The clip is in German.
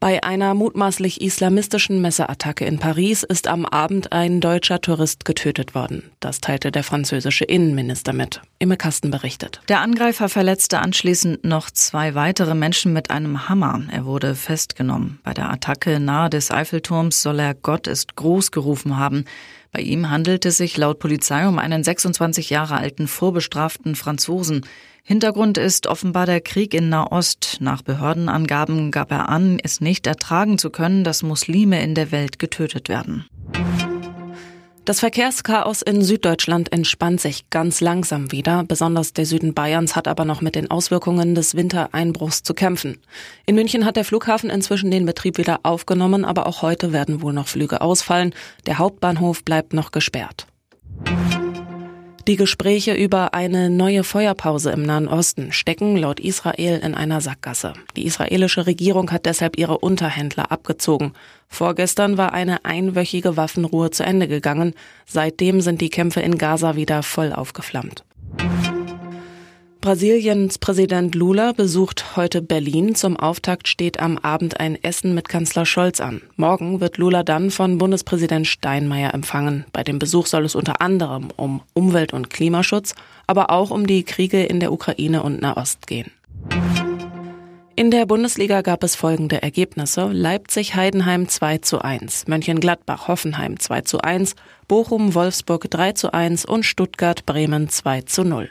Bei einer mutmaßlich islamistischen Messeattacke in Paris ist am Abend ein deutscher Tourist getötet worden. Das teilte der französische Innenminister mit. Imme Kasten berichtet. Der Angreifer verletzte anschließend noch zwei weitere Menschen mit einem Hammer. Er wurde festgenommen. Bei der Attacke nahe des Eiffelturms soll er Gott ist groß gerufen haben. Bei ihm handelte es sich laut Polizei um einen 26 Jahre alten vorbestraften Franzosen. Hintergrund ist offenbar der Krieg in Nahost. Nach Behördenangaben gab er an, es nicht ertragen zu können, dass Muslime in der Welt getötet werden. Das Verkehrschaos in Süddeutschland entspannt sich ganz langsam wieder. Besonders der Süden Bayerns hat aber noch mit den Auswirkungen des Wintereinbruchs zu kämpfen. In München hat der Flughafen inzwischen den Betrieb wieder aufgenommen, aber auch heute werden wohl noch Flüge ausfallen. Der Hauptbahnhof bleibt noch gesperrt. Die Gespräche über eine neue Feuerpause im Nahen Osten stecken laut Israel in einer Sackgasse. Die israelische Regierung hat deshalb ihre Unterhändler abgezogen. Vorgestern war eine einwöchige Waffenruhe zu Ende gegangen. Seitdem sind die Kämpfe in Gaza wieder voll aufgeflammt. Brasiliens Präsident Lula besucht heute Berlin. Zum Auftakt steht am Abend ein Essen mit Kanzler Scholz an. Morgen wird Lula dann von Bundespräsident Steinmeier empfangen. Bei dem Besuch soll es unter anderem um Umwelt- und Klimaschutz, aber auch um die Kriege in der Ukraine und Nahost gehen. In der Bundesliga gab es folgende Ergebnisse. Leipzig-Heidenheim 2 zu 1, Mönchengladbach-Hoffenheim 2 zu 1, Bochum-Wolfsburg 3 zu 1 und Stuttgart-Bremen 2 zu 0.